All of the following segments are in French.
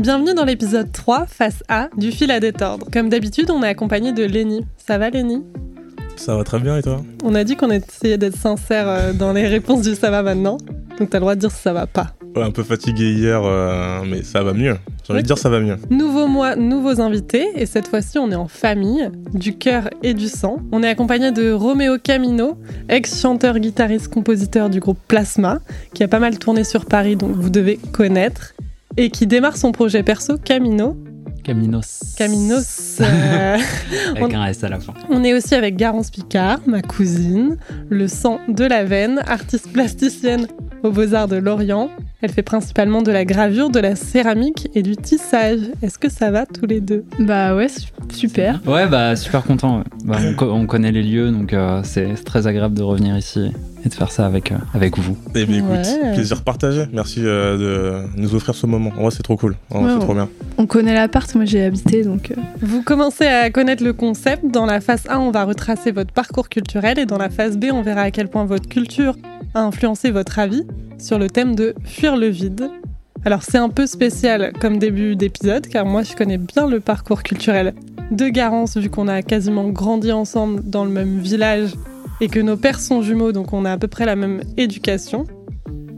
Bienvenue dans l'épisode 3, face A, du fil à détordre. Comme d'habitude, on est accompagné de Lenny. Ça va Lenny? Ça va très bien et toi? On a dit qu'on essayait d'être sincère euh, dans les réponses du ça va maintenant. Donc t'as le droit de dire si ça va pas. Ouais, un peu fatigué hier, euh, mais ça va mieux. J'ai envie de dire ça va mieux. Nouveau mois, nouveaux invités. Et cette fois-ci, on est en famille, du cœur et du sang. On est accompagné de Roméo Camino, ex-chanteur, guitariste, compositeur du groupe Plasma, qui a pas mal tourné sur Paris, donc vous devez connaître. Et qui démarre son projet perso, Camino. Caminos. Caminos. euh, Avec un S à la fin. On est aussi avec Garance Picard, ma cousine, le sang de la veine, artiste plasticienne aux Beaux-Arts de Lorient. Elle fait principalement de la gravure, de la céramique et du tissage. Est-ce que ça va tous les deux? Bah ouais, su- super. Ouais, bah super content. ouais. Bah, on, co- on connaît les lieux, donc euh, c'est très agréable de revenir ici et de faire ça avec, euh, avec vous. Eh bien écoute, Ouais. plaisir partagé. Merci euh, de nous offrir ce moment. En vrai, c'est trop cool. Ouais, c'est trop bien. On connaît l'appart, moi j'ai habité donc. euh, Vous commencez à connaître le concept. Dans la phase 1, on va retracer votre parcours culturel et dans la phase B, on verra à quel point votre culture a influencé votre avis sur le thème de fuir le vide. Alors c'est un peu spécial comme début d'épisode car moi je connais bien le parcours culturel de Garance vu qu'on a quasiment grandi ensemble dans le même village et que nos pères sont jumeaux donc on a à peu près la même éducation.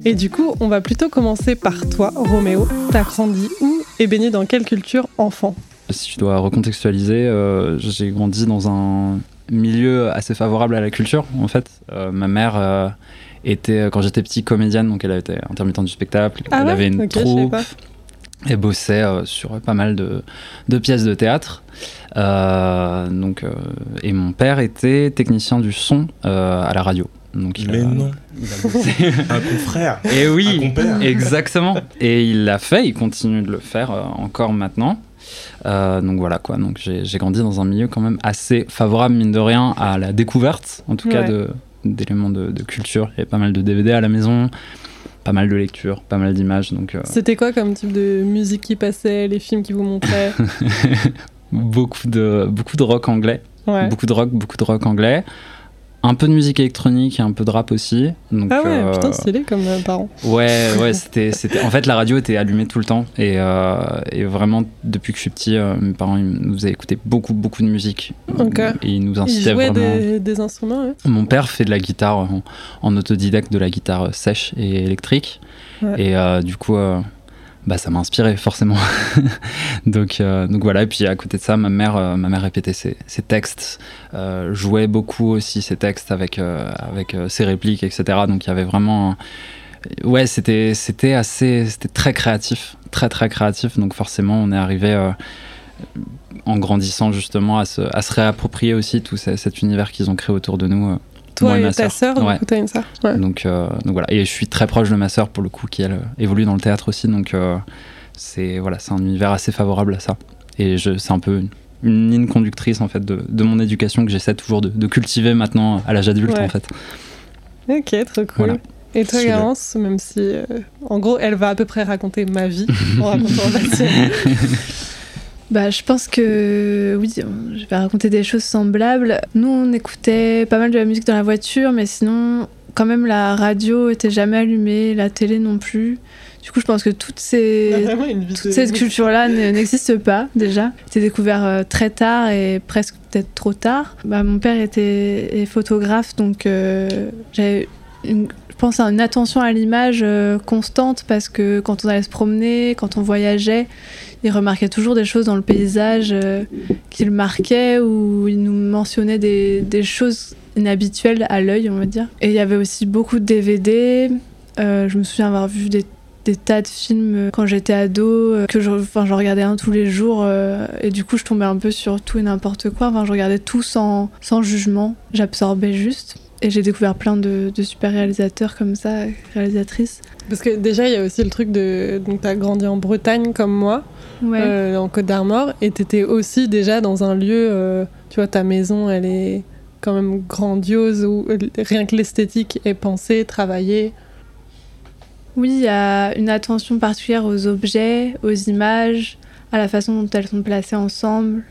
Et du coup, on va plutôt commencer par toi, Roméo. T'as grandi où et baigné dans quelle culture enfant? Si je dois recontextualiser, euh, j'ai grandi dans un milieu assez favorable à la culture, en fait. Euh, ma mère euh, était, quand j'étais petit, comédienne, donc elle était intermittente du spectacle. Ah elle ouais avait une Ok, je savais troupe. Elle bossait euh, sur pas mal de, de pièces de théâtre. Euh, donc, euh, et mon père était technicien du son euh, à la radio. Donc, il Mais a- non, il a un confrère. Et Un oui, compère. exactement. Et il l'a fait, il continue de le faire euh, encore maintenant. Euh, donc voilà quoi. Donc j'ai grandi dans un milieu quand même assez favorable mine de rien à la découverte, en tout cas de d'éléments de, de culture. Il y avait pas mal de DVD à la maison, pas mal de lectures, pas mal d'images. Donc euh, C'était quoi comme type de musique qui passait, les films qui vous montraient beaucoup de beaucoup de rock anglais, Ouais. beaucoup de rock, beaucoup de rock anglais. Un peu de musique électronique et un peu de rap aussi. Donc, Ah ouais, euh, putain, stylé comme euh, parent. Ouais, ouais, c'était, c'était. En fait, la radio était allumée tout le temps et, euh, et vraiment depuis que je suis petit, euh, mes parents ils nous faisaient écouter beaucoup, beaucoup de musique Ok. et ils nous Ils incitaient jouaient vraiment. des, des instruments, ouais. Mon père fait de la guitare en, en autodidacte, de la guitare sèche et électrique, Ouais. et euh, du coup, euh, bah, ça m'a inspiré forcément. donc, euh, donc voilà. Et puis à côté de ça, ma mère, euh, ma mère répétait ses, textes, euh, jouait beaucoup aussi ses textes avec avec ses répliques, etc. Donc il y avait vraiment, ouais, c'était c'était assez, c'était très créatif, très très créatif. Donc forcément, on est arrivé. en grandissant justement à se, à se réapproprier aussi tout ce- cet univers qu'ils ont créé autour de nous. Toi moi et, ta sœur. sœur, Ouais. une sœur? Ouais. Donc, euh, donc voilà. Et je suis très proche de ma sœur pour le coup, qui elle évolue dans le théâtre aussi. Donc euh, c'est voilà, c'est un univers assez favorable à ça. Et c'est un peu une, une ligne conductrice en fait de, de mon éducation que j'essaie toujours de, de cultiver maintenant à l'âge adulte Ouais. en fait. Ok, trop cool. Voilà. Et toi. Garance, même si, euh, en gros, elle va à peu près raconter ma vie en racontant la. Bah je pense que oui, je vais raconter des choses semblables. Nous on écoutait pas mal de la musique dans la voiture, mais sinon quand même la radio était jamais allumée, la télé non plus. Du coup je pense que toutes ces Vraiment une vie toute de- cette culture-là ne- n'existe pas déjà. C'était découvert euh, très tard et presque peut-être trop tard. Bah, mon père était est photographe, donc euh, j'avais, je pense, une attention à l'image euh, constante parce que quand on allait se promener, quand on voyageait, il remarquait toujours des choses dans le paysage euh, qui le marquaient ou il nous mentionnait des, des choses inhabituelles à l'œil, on va dire. Et il y avait aussi beaucoup de DVD. Euh, je me souviens avoir vu des des tas de films euh, quand j'étais ado euh, que je, enfin, je regardais un tous les jours euh, et du coup je tombais un peu sur tout et n'importe quoi. Enfin, je regardais tout sans, sans jugement, j'absorbais juste. Et j'ai découvert plein de, de super réalisateurs comme ça, réalisatrices. Parce que déjà, il y a aussi le truc de. Donc, t'as grandi en Bretagne comme moi, Ouais. euh, en Côte d'Armor, et t'étais aussi déjà dans un lieu. euh, tu vois, ta maison, elle est quand même grandiose, où rien que l'esthétique est pensée, travaillée. Oui, il y a une attention particulière aux objets, aux images, à la façon dont elles sont placées ensemble,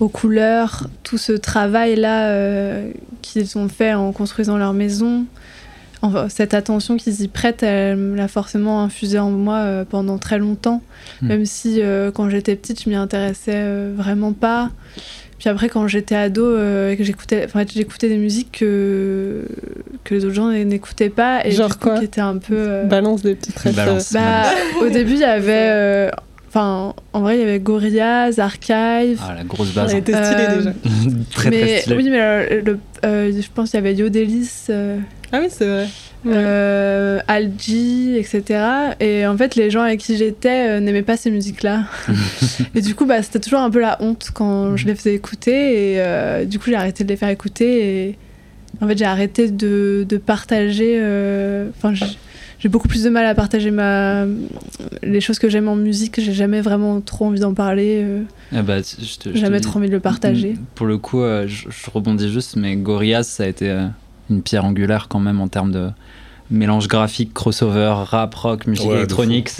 aux couleurs, tout ce travail-là euh, qu'ils ont fait en construisant leur maison, enfin, cette attention qu'ils y prêtent, elle me l'a forcément infusée en moi euh, pendant très longtemps. Mm. Même si euh, quand j'étais petite, je m'y intéressais vraiment pas. Puis après, quand j'étais ado euh, et que j'écoutais, enfin, j'écoutais des musiques que, que les autres gens n'écoutaient pas et Genre quoi qui étaient un peu. euh, Balance des petites. Balance. bah, au début, il y avait. euh, Enfin, en vrai, il y avait Gorillaz, Archive. Ah, la grosse base. a été stylé Euh, déjà. très mais, très stylé. Oui, mais le- je pense qu'il y avait Yodelis. euh, Ah oui, c'est vrai. Euh, Algi, etc. Et en fait, les gens avec qui j'étais euh, n'aimaient pas ces musiques-là. et du coup, bah, c'était toujours un peu la honte quand je les faisais écouter. Et euh, du coup, j'ai arrêté de les faire écouter. Et en fait, j'ai arrêté de, de partager. Enfin, j'ai- beaucoup plus de mal à partager ma... les choses que j'aime en musique. J'ai jamais vraiment trop envie d'en parler. euh, Ah bah, tu- je te- je te jamais dis- trop envie de le partager. Mm, Pour le coup, euh, je, je rebondis juste, mais Gorillaz, ça a été euh, une pierre angulaire quand même en termes de mélange graphique, crossover, rap, rock, musique Ouais, électronique.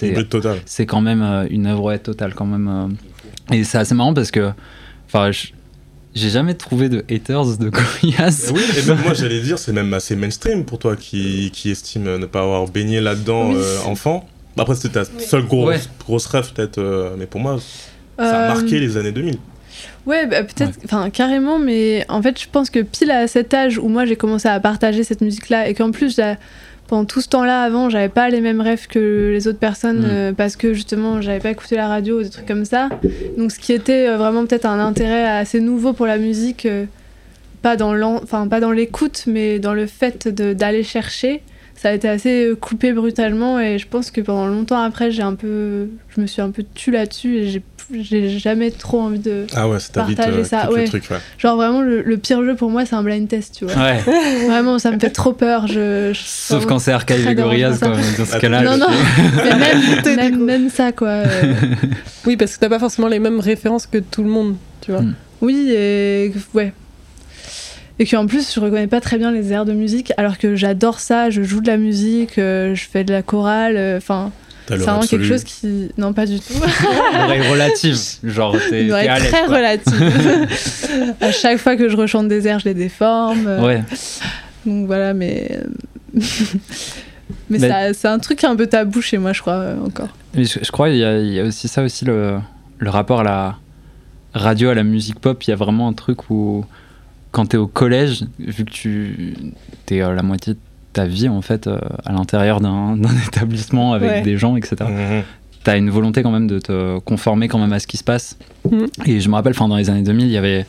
C'est quand même euh, une œuvre ouais, totale quand même. euh. Et c'est assez marrant parce que, enfin, je- j'ai jamais trouvé de haters de Gorillaz. Oui, et même moi j'allais dire, c'est même assez mainstream pour toi qui, qui estime ne pas avoir baigné là-dedans Oui. euh, enfant. Bah, Après, c'était ta seule grosse, Ouais. grosse rêve, peut-être, euh, mais pour moi, ça a Euh, marqué les années 2000. Ouais, bah, peut-être, enfin carrément, mais en fait, je pense que pile à cet âge où moi j'ai commencé à partager cette musique-là et qu'en plus, j'ai- pendant tout ce temps-là avant, j'avais pas les mêmes rêves que les autres personnes Mm. euh, parce que justement, j'avais pas écouté la radio ou des trucs comme ça. Donc, ce qui était euh, vraiment peut-être un intérêt assez nouveau pour la musique, euh, pas dans enfin pas dans l'écoute, mais dans le fait de- d'aller chercher. Ça a été assez euh, coupé brutalement et je pense que pendant longtemps après, j'ai un peu, je me suis un peu tue là-dessus et j'ai j'ai jamais trop envie de Ah ouais, c'était vite Partager euh, ça, cliquer le ouais. truc, ouais. Genre vraiment le, le pire jeu pour moi c'est un blind test tu vois. Ouais, Vraiment ça me fait trop peur. Je, je- sauf quand c'est Archive et Gorillaz. Dans ce cas-là, Non non. Mais même, ça quoi. euh, Oui, parce que t'as pas forcément les mêmes références que tout le monde, tu vois. Mm. Oui et ouais. Et qu'en plus je reconnais pas très bien les airs de musique alors que j'adore ça. Je joue de la musique, euh, je fais de la chorale. euh, Enfin c'est vraiment quelque chose qui non pas du tout. l'oreille relative. Genre, t'es Une oreille très quoi. relative. à chaque fois que je rechante des airs je les déforme. euh, Ouais. Donc voilà, mais. mais Mais- ça- c'est un truc un peu tabou chez moi, je crois, euh, encore. Mais je, je crois qu'il y, a- il y a aussi ça aussi le, le rapport à la radio, à la musique pop. Il y a vraiment un truc où quand t'es au collège, vu que tu t'es euh, la moitié de ta vie en fait euh, à l'intérieur d'un établissement avec Ouais. des gens, etc. Mhm. T'as une volonté quand même de te conformer quand même à ce qui se passe. Mhm. Et je me rappelle, enfin dans les années 2000, il y avait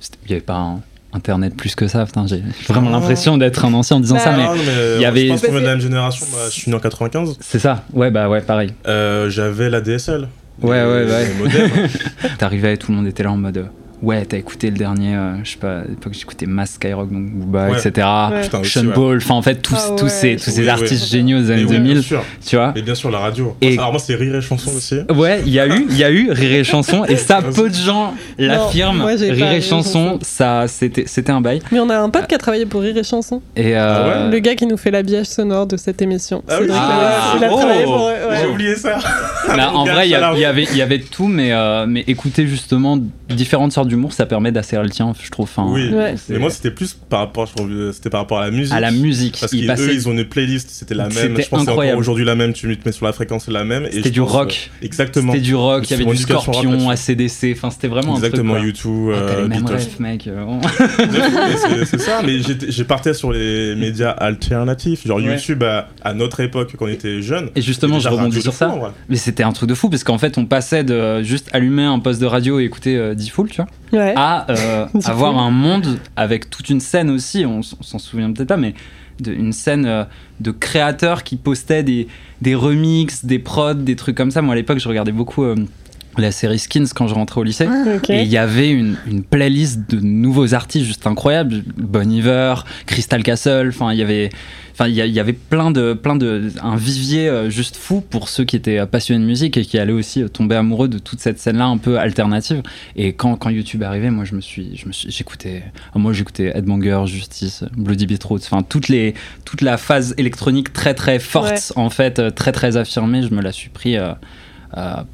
c'était- il y avait pas un internet plus que ça. Putain, j'ai vraiment Ah. l'impression d'être un ancien en disant Bah, ça, mais Ah, non, mais, il y euh, avait- Je pense qu'on est de la même génération. Moi, je suis né en 95. c'est ça. Ouais, bah ouais, pareil. Euh, J'avais la DSL. Ouais, ouais, ouais. T'arrivais, tout le monde était là en mode euh, ouais, t'as écouté le dernier, euh, je sais pas, à l'époque j'écoutais Mass Skyrock, donc Booba, Ouais. etc. Ouais. Putain, aussi, Sean ouais. Paul, enfin en fait tous, Ah tous ces, tous ces Oui, oui. artistes géniaux des années Et oui, 2000, bien sûr. tu vois. Et bien sûr, la radio. Et- Alors, moi, c'est Rire et Chanson aussi. Ouais, il y a eu, il y a eu Rire et Chanson, et ça, peu de gens l'affirment. Rire et Chanson, ça, c'était, c'était un bail. Mais on a un pote qui a travaillé pour Rire et Chanson. Et euh, Ah ouais Le gars qui nous fait l'habillage sonore de cette émission. Ah oui, Ah, il a oh. travaillé pour. ouais. J'ai oublié ça. bah, en vrai, il y, avait, il y avait tout, mais, euh, mais écouter justement différentes sortes d'humour, ça permet d'asserrer le tien, je trouve. Enfin, Oui, Ouais. mais moi c'était plus par rapport, je trouve, euh, c'était par rapport à la musique. à la musique, Parce il qu'eux, passait. ils ont une playlist, c'était la même. Je pense que c'est incroyable. aujourd'hui la même. Tu te mets sur la fréquence, c'est la même. et C'était du pense, rock. euh, Exactement. C'était du rock, il y avait du Scorpion. ACDC, enfin c'était vraiment Exactement, un truc. YouTube, Ah, euh, mec. euh, c'est- ça, mais j'étais- j'ai parté sur les médias alternatifs, genre Ouais. YouTube à, à notre époque quand on était jeunes. Et justement, rebondis de sur ça. Mais c'était un truc de fou parce qu'en fait, on passait de juste allumer un poste de radio et écouter euh, Diffoul, tu vois, Ouais. à euh, avoir un monde avec toute une scène aussi. On s'en souvient peut-être pas, mais de, une scène euh, de créateurs qui postaient des, des remixes, des prods, des trucs comme ça. Moi, à l'époque, je regardais beaucoup euh, la série Skins quand je rentrais au lycée. Ok. Et il y avait une, une playlist de nouveaux artistes juste incroyables. Bon Iver, Crystal Castle, enfin il y avait... Enfin, il y, avait plein de, plein de, un vivier euh, juste fou pour ceux qui étaient euh, passionnés de musique et qui allaient aussi euh, tomber amoureux de toute cette scène-là un peu alternative. Et quand, quand YouTube est arrivé, moi, je me suis, je me suis, j'écoutais, ah, moi, j'écoutais Headbanger, Justice, Bloody Beetroot, enfin, toutes les, toute la phase électronique très, très forte, Ouais. en fait, euh, très, très affirmée, je me la suis pris euh, euh,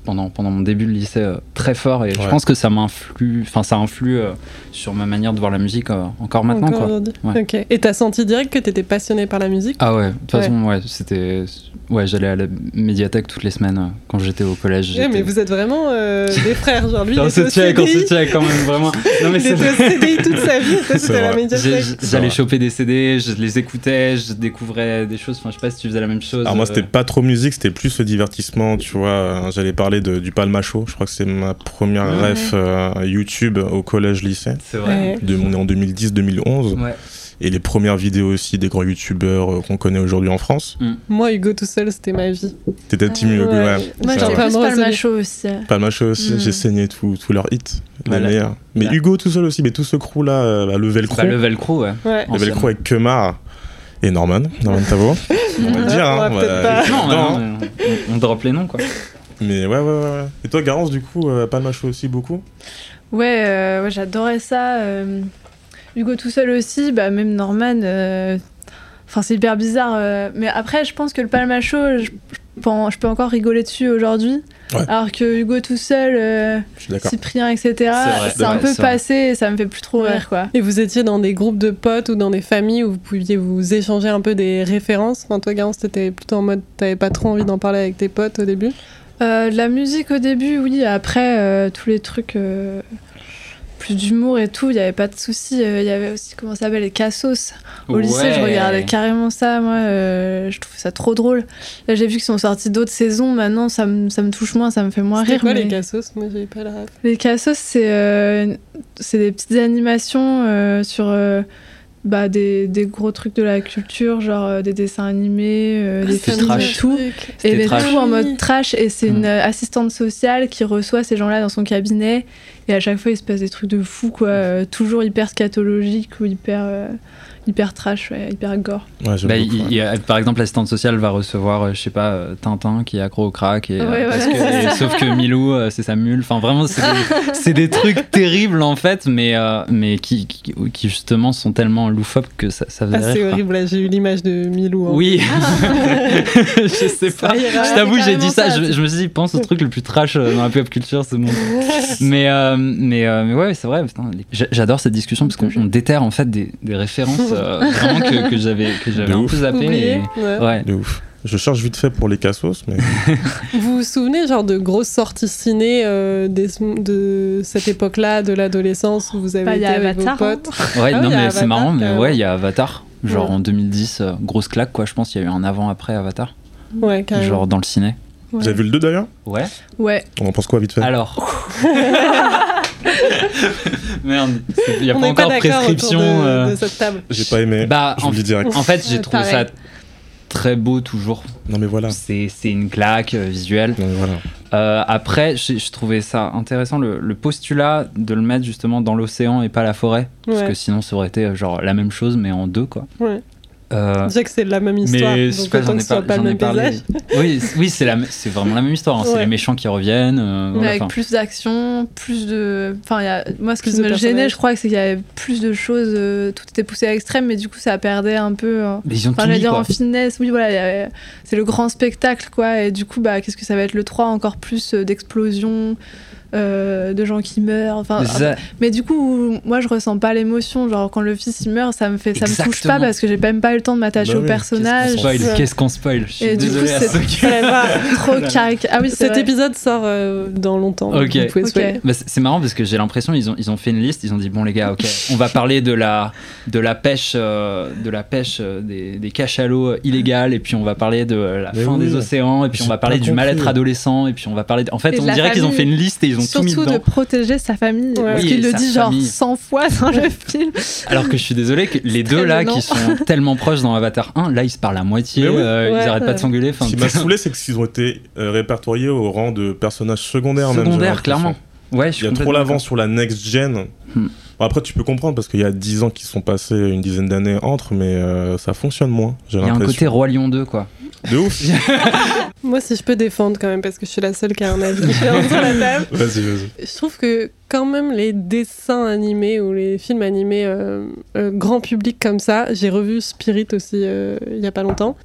pendant, pendant mon début de lycée euh, très fort et je pense que ça m'influe, enfin ça influe euh, sur ma manière de voir la musique euh, encore maintenant Encore quoi. Ouais. Ok. Et t'as senti direct que t'étais passionné par la musique? Ah ouais, de toute façon ouais, c'était ouais, j'allais à la médiathèque toutes les semaines euh, quand j'étais au collège. Ouais, mais vous êtes vraiment euh, des frères, genre lui, on se on check quand même vraiment. Non mais il c'est CDI toute sa vie, c'était à la médiathèque. J'allais choper des CD, je les écoutais, je découvrais des choses. Enfin, je sais pas si tu faisais la même chose. Alors moi euh, c'était pas trop musique, c'était plus le divertissement, tu vois. J'allais parler de, du Palma Show, je crois que c'est ma première Ouais. ref euh, YouTube au collège-lycée. C'est vrai. De, on est en 2010-2011. Ouais. Et les premières vidéos aussi des grands youtubeurs euh, qu'on connaît aujourd'hui en France. Moi, Hugo tout seul, c'était ma vie. T'étais team Ouais. Hugo, ouais. Moi, Ça j'étais va. Pas plus me pas le receler. macho aussi. Palma Show aussi, Mm. j'ai saigné tous leurs hits, les Voilà. meilleurs. Mais. Hugo tout seul aussi, mais tout ce crew là, euh, bah, le Velcro. Bah, le Velcro, ouais. Ouais. Le. Velcro avec Kemar et Norman, Norman Tavo. on va le dire, On va hein. peut-être voilà, pas. les Non, non, on, on drop les noms, quoi. Mais ouais, ouais, ouais. Et toi, Garance, du coup, euh, Palma Show aussi beaucoup Ouais, euh, ouais, j'adorais ça. euh, Hugo tout seul aussi, bah, même Norman. euh, Enfin, c'est hyper bizarre. euh, Mais après, je pense que le Palmacho, je, je peux en- je peux encore rigoler dessus aujourd'hui. Ouais. Alors que Hugo tout seul, euh. Cyprien, etc., C'est un peu vrai. passé et ça me fait plus trop Ouais. rire, quoi. Et vous étiez dans des groupes de potes ou dans des familles où vous pouviez vous échanger un peu des références? Enfin, toi, Garance, t'étais plutôt en mode, t'avais pas trop envie d'en parler avec tes potes au début? Euh, de la musique au début, oui. Après, euh, tous les trucs, euh, plus d'humour et tout, il n'y avait pas de souci. Euh, Il y avait aussi, comment ça s'appelle, les cassos. Au lycée, je regardais carrément ça. Moi, euh, je trouve ça trop drôle. Là, j'ai vu qu'ils sont sortis d'autres saisons. Maintenant, ça me, ça me touche moins, ça me fait moins rire. quoi mais- les cassos? Moi, j'avais pas la ref. Les cassos, c'est euh, c'est des petites animations euh, sur euh, bah, des, des gros trucs de la culture, genre euh, des dessins animés, euh, des c'était films trash. et tout. Et mais trash. tout en mode trash. Et c'est Mm. une euh, assistante sociale qui reçoit ces gens-là dans son cabinet. Et à chaque fois, il se passe des trucs de fou, quoi. Euh, toujours hyper scatologique ou hyper, hyper trash, ouais, hyper gore. Ouais, Bah, beaucoup, il- ouais. il y a- par exemple, l'assistante sociale va recevoir, euh, je sais pas, euh, Tintin qui est accro au crack. Et, euh, Ouais, parce que- et sauf que Milou, euh, c'est sa mule. Enfin, vraiment, c'est des, trucs terribles en fait, mais, euh, mais qui, qui, qui, justement sont tellement loufoques que ça, ça faisait Ah, c'est horrible, là, j'ai eu l'image de Milou. hein. Oui, je sais Ça pas. Je t'avoue, j'ai dit ça. ça, Je, me suis dit, pense au truc le plus trash dans la pop culture, c'est bon. mais, euh, mais, euh, mais ouais, c'est vrai. J'adore cette discussion parce qu'on on déterre en fait des, des références vraiment que, que j'avais que j'avais De un peu zappé. Oublié. et- Ouais. Ouais. De ouf. Je cherche vite fait pour les cassos, mais Vous vous souvenez, genre, de grosses sorties ciné euh, des- de cette époque-là, de l'adolescence, où vous avez Bah, il y été a avec Avatar, vos hein. potes Ouais, Ah non, il mais c'est marrant, mais ouais, il y a Avatar. Genre Ouais. en 2010, euh, grosse claque, quoi. Je pense qu'il y a eu un avant-après Avatar. Ouais, carrément. Genre dans le ciné. Ouais. vous avez vu le 2 d'ailleurs? Ouais. Ouais. On en pense quoi vite fait? Alors. Merde, il n'y a On pas pas encore autour prescription. de, euh, de cette table. J'ai pas aimé. Bah, je vous en, le dis direct. en fait, j'ai trouvé pareil. ça très beau toujours. Non mais voilà. C'est c'est une claque euh, visuelle. Non mais voilà. Euh, après, j'ai- je trouvais ça intéressant le, le postulat de le mettre justement dans l'océan et pas la forêt. Parce que sinon, ça aurait été genre la même chose, mais en deux, quoi. Ouais. Euh, Déjà que c'est la même histoire, mais je sais donc pas, autant j'en que ai, ce soit par- pas le j'en ai même parlé. paysage. Oui, oui c'est la m- c'est vraiment la même histoire. hein. C'est les méchants qui reviennent. euh, Mais voilà, avec plus d'action, plus de. Enfin, il y a... moi, ce qui me gênait, je crois, c'est qu'il y avait plus de choses. euh, Tout était poussé à l'extrême, mais du coup, ça perdait un peu. euh, Mais ils ont Enfin, tout j'allais mis, dire quoi. en finesse, oui, voilà, avait- c'est le grand spectacle, quoi. Et du coup, bah, qu'est-ce que ça va être le 3 Encore plus euh, d'explosions, euh, de gens qui meurent. Enfin, Mais c'est ça. mais du coup, moi, je ressens pas l'émotion. Genre, quand le fils il meurt, ça me fait, ça me touche pas parce que j'ai même pas eu le temps de m'attacher Bah au oui, personnage. Qu'est-ce qu'on spoil Et du coup, c'est qui- Trop caricature. Ah oui, Cet vrai. épisode sort euh, dans longtemps. Ok. Vous pouvez Ok. spoiler. Bah, c'est marrant parce que j'ai l'impression ils ont ils ont fait une liste ils ont dit bon les gars ok on va parler de la de la pêche euh, de la pêche euh, des, des cachalots illégales et puis on va parler de la Mais fin oui. des océans et puis on va parler du mal-être adolescent et puis on va parler de... en fait Et on dirait qu'ils ont fait une liste et ils ont tout mis Surtout de protéger sa famille. Ouais. Parce Oui, qu'il le dit genre famille. 100 fois dans le film. alors que je suis désolé que les deux là qui sont tellement proches dans Avatar 1 là ils se parlent à moitié oui. euh, Ouais, ils arrêtent pas de s'engueuler Ce qui m'a saoulé, c'est qu'ils ont été euh, répertoriés au rang de personnages secondaires. même, j'ai secondaire l'impression. clairement ouais je Il suis y a trop l'avance sur la next gen. Hmm. Bon, après, tu peux comprendre parce qu'il y a 10 ans qui sont passés, une dizaine d'années entre, mais euh, ça fonctionne moins. Il y a un côté. Roi Lion 2 quoi De ouf. Moi, si je peux défendre quand même, parce que je suis la seule qui a un avis différent sur la table. Vas-y, vas-y. Je trouve que quand même les dessins animés ou les films animés euh, euh, grand public comme ça, j'ai revu Spirit aussi euh, il y a pas longtemps,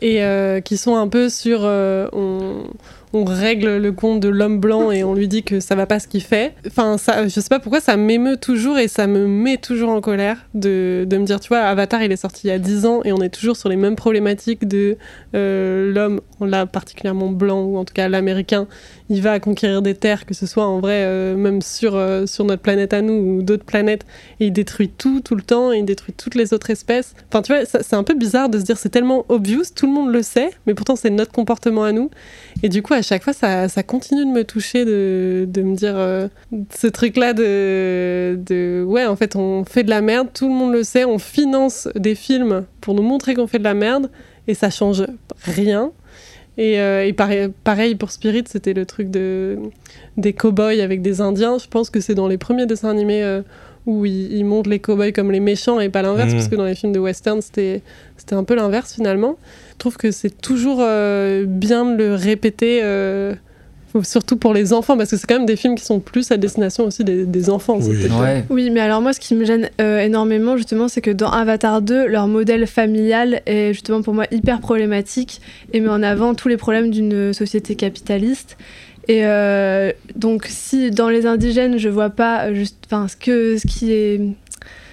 et euh, qui sont un peu sur euh, on, on règle le compte de l'homme blanc et on lui dit que ça va pas ce qu'il fait. Enfin, ça, je sais pas pourquoi ça m'émeut toujours et ça me met toujours en colère de, de me dire, tu vois, Avatar, il est sorti il y a 10 ans et on est toujours sur les mêmes problématiques de euh, l'homme, là particulièrement blanc ou en tout cas l'américain, il va conquérir des terres, que ce soit en vrai euh, même sur, euh, sur notre planète à nous ou d'autres planètes, et il détruit tout tout le temps, et il détruit toutes les autres espèces. Enfin, tu vois, c'est un peu bizarre de se dire c'est tellement obvious, tout le monde le sait, mais pourtant c'est notre comportement à nous. Et du coup, à chaque fois, ça, ça continue de me toucher, de, de me dire euh, ce truc-là de, de. Ouais, en fait, on fait de la merde, tout le monde le sait, on finance des films pour nous montrer qu'on fait de la merde, et ça change rien. Et, euh, et pareil, pareil pour Spirit, c'était le truc de, des cow-boys avec des Indiens. Je pense que c'est dans les premiers dessins animés euh, où ils, ils montrent les cow-boys comme les méchants et pas l'inverse, Mhm. parce que dans les films de western, c'était c'était un peu l'inverse finalement. Je trouve que c'est toujours euh, bien de le répéter, euh, surtout pour les enfants, parce que c'est quand même des films qui sont plus à destination aussi des, des enfants. Ouais. Oui, mais alors moi, ce qui me gêne euh, énormément, justement, c'est que dans Avatar 2, leur modèle familial est justement pour moi hyper problématique et met en avant tous les problèmes d'une société capitaliste. Et euh, donc, si dans les indigènes, je vois pas euh, juste, ce que ce qui est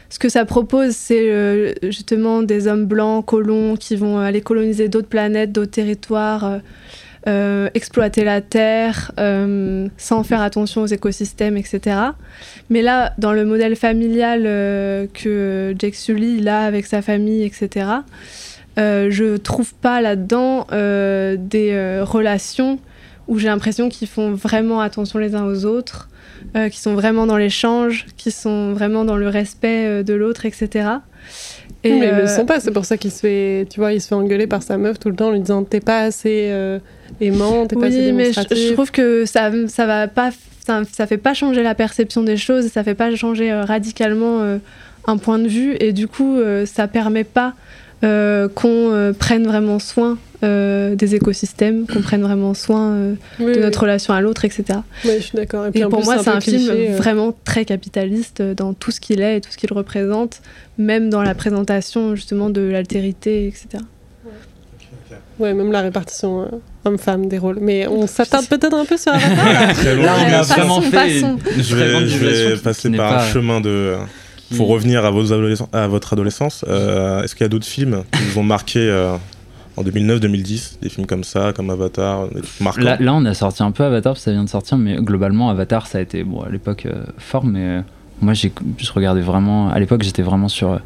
ce que ça propose, c'est euh, justement des hommes blancs, colons, qui vont aller coloniser d'autres planètes, d'autres territoires, exploiter la terre, sans faire attention aux écosystèmes, etc. Mais là, dans le modèle familial que Jake Sully a avec sa famille, etc., je trouve pas là-dedans des relations où j'ai l'impression qu'ils font vraiment attention les uns aux autres, euh, qui sont vraiment dans l'échange, qui sont vraiment dans le respect euh, de l'autre, etc. Oui, mais ils le euh, sont pas, c'est pour ça qu'il se fait, tu vois, il se fait engueuler par sa meuf tout le temps en lui disant t'es pas assez aimant, t'es pas assez Oui, mais je, démonstratif. je trouve que ça, ça va pas, ça, ça fait pas changer la perception des choses, ça fait pas changer radicalement un point de vue, et du coup, ça permet pas euh, qu'on euh, prenne vraiment soin euh, des écosystèmes, qu'on prenne vraiment soin euh, Oui, de oui. notre relation à l'autre, etc. Oui, je suis d'accord. Et, puis Et en pour plus, moi, c'est un film euh. vraiment très capitaliste dans tout ce qu'il est et tout ce qu'il représente, même dans la présentation justement de l'altérité, etc. Ouais, même la répartition euh, homme-femme des rôles. Mais on s'attarde peut-être un peu sur Avatar. là. Très Là, on loin. a vraiment fait Je vais, je vais passer par pas- un chemin de. qui- Pour revenir à, vos adolescents- à votre adolescence, euh, est-ce qu'il y a d'autres films qui vous ont marqué euh, en 2009-2010 Des films comme ça, comme Avatar, des trucs marquants Là, là, on a sorti un peu Avatar, parce que ça vient de sortir, mais globalement, Avatar, ça a été, bon, à l'époque, euh, fort, mais euh, moi, j'ai je regardais vraiment, à l'époque, j'étais vraiment sur euh,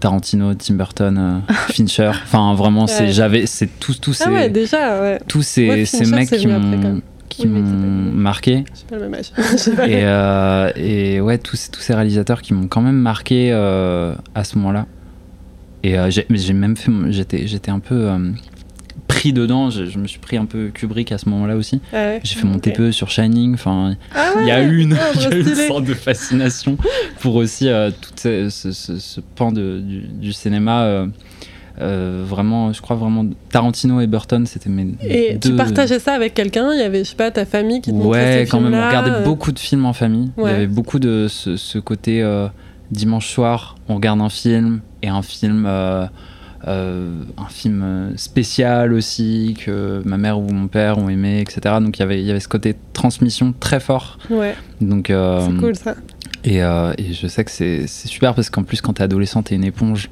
Tarantino, Tim Burton, euh, Fincher, enfin, vraiment, c'est, j'avais, c'est tous, tous ces, ah ouais, déjà, ouais. tous ces, ces mecs qui m'ont, qui Oui, m'ont pas- marqué. Pas le même âge. Et, euh, et ouais, tous, ces- tous ces réalisateurs qui m'ont quand même marqué euh, à ce moment-là. Et euh, j'ai même fait, j'étais, j'étais un peu euh, pris dedans. Je, je me suis pris un peu Kubrick à ce moment-là aussi. Ah ouais. J'ai fait mon. TPE sur Shining. Enfin, Ah il y a une, y a une sorte de fascination pour aussi euh, tout ce, ce- ce- ce pan de- du, du cinéma. euh, vraiment, je crois vraiment Tarantino et Burton, c'était mes Et deux. tu partageais ça avec quelqu'un? Il y avait, je sais pas, ta famille qui te Ouais, ces quand même, on regardait euh, beaucoup de films en famille. Il y avait beaucoup de ce, ce côté euh, dimanche soir, on regarde un film et un film, euh, euh, un film spécial aussi que ma mère ou mon père ont aimé, etc. Donc il y avait, il y avait ce côté transmission très fort. Ouais, Donc euh, c'est cool ça. et, euh, et je sais que c'est c'est super parce qu'en plus quand t'es adolescent, t'es une éponge.